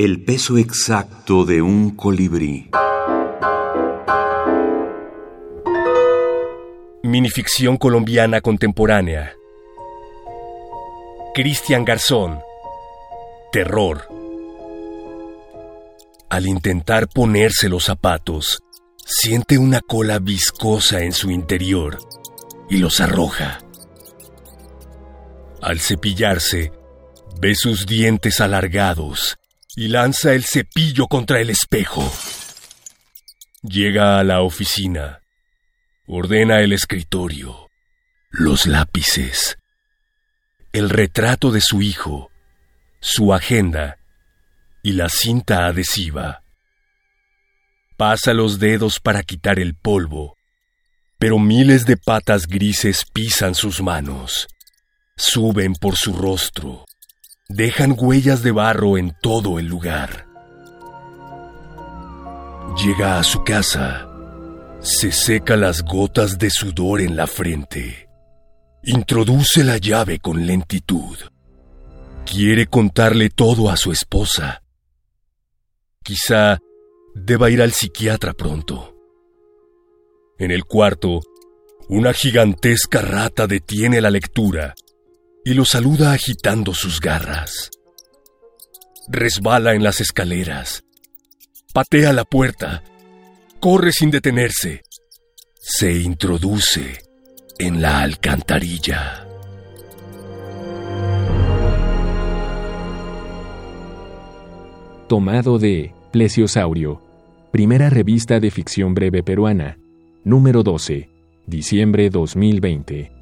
El peso exacto de un colibrí. Minificción colombiana contemporánea. Cristian Garzón. Terror. Al intentar ponerse los zapatos, siente una cola viscosa en su interior y los arroja. Al cepillarse, ve sus dientes alargados y lanza el cepillo contra el espejo. Llega a la oficina. Ordena el escritorio, los lápices, el retrato de su hijo, su agenda. Y la cinta adhesiva. Pasa los dedos para quitar el polvo, pero miles de patas grises pisan sus manos, suben por su rostro, dejan huellas de barro en todo el lugar. Llega a su casa, se seca las gotas de sudor en la frente, introduce la llave con lentitud. Quiere contarle todo a su esposa. Quizá deba ir al psiquiatra pronto. En el cuarto, una gigantesca rata detiene la lectura y lo saluda agitando sus garras. Resbala en las escaleras, patea la puerta, corre sin detenerse, se introduce en la alcantarilla. Tomado de Plesiosaurio, primera revista de ficción breve peruana, número 12, diciembre 2020.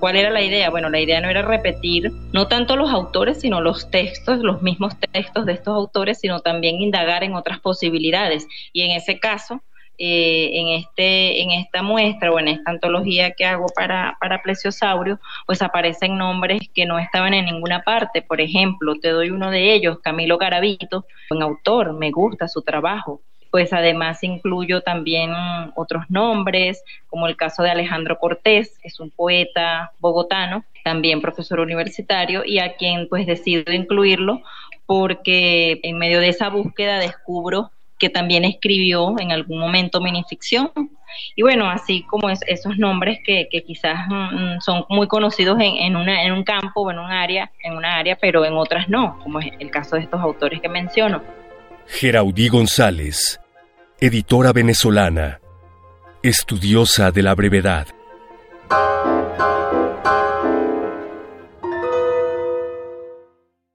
¿Cuál era la idea? Bueno, la idea no era repetir no tanto los autores, sino los textos, los mismos textos de estos autores, sino también indagar en otras posibilidades. Y en ese caso, eh, en, este, en esta muestra o en esta antología que hago para, para Plesiosaurio, pues aparecen nombres que no estaban en ninguna parte. Por ejemplo, te doy uno de ellos, Camilo Garavito, un autor, me gusta su trabajo pues además incluyo también otros nombres, como el caso de Alejandro Cortés, que es un poeta bogotano, también profesor universitario, y a quien pues decido incluirlo porque en medio de esa búsqueda descubro que también escribió en algún momento minificción. Y bueno, así como esos nombres que, quizás mm, son muy conocidos en un campo o en un área, en una área, pero en otras no, como es el caso de estos autores que menciono. Geraudí González, editora venezolana, estudiosa de la brevedad.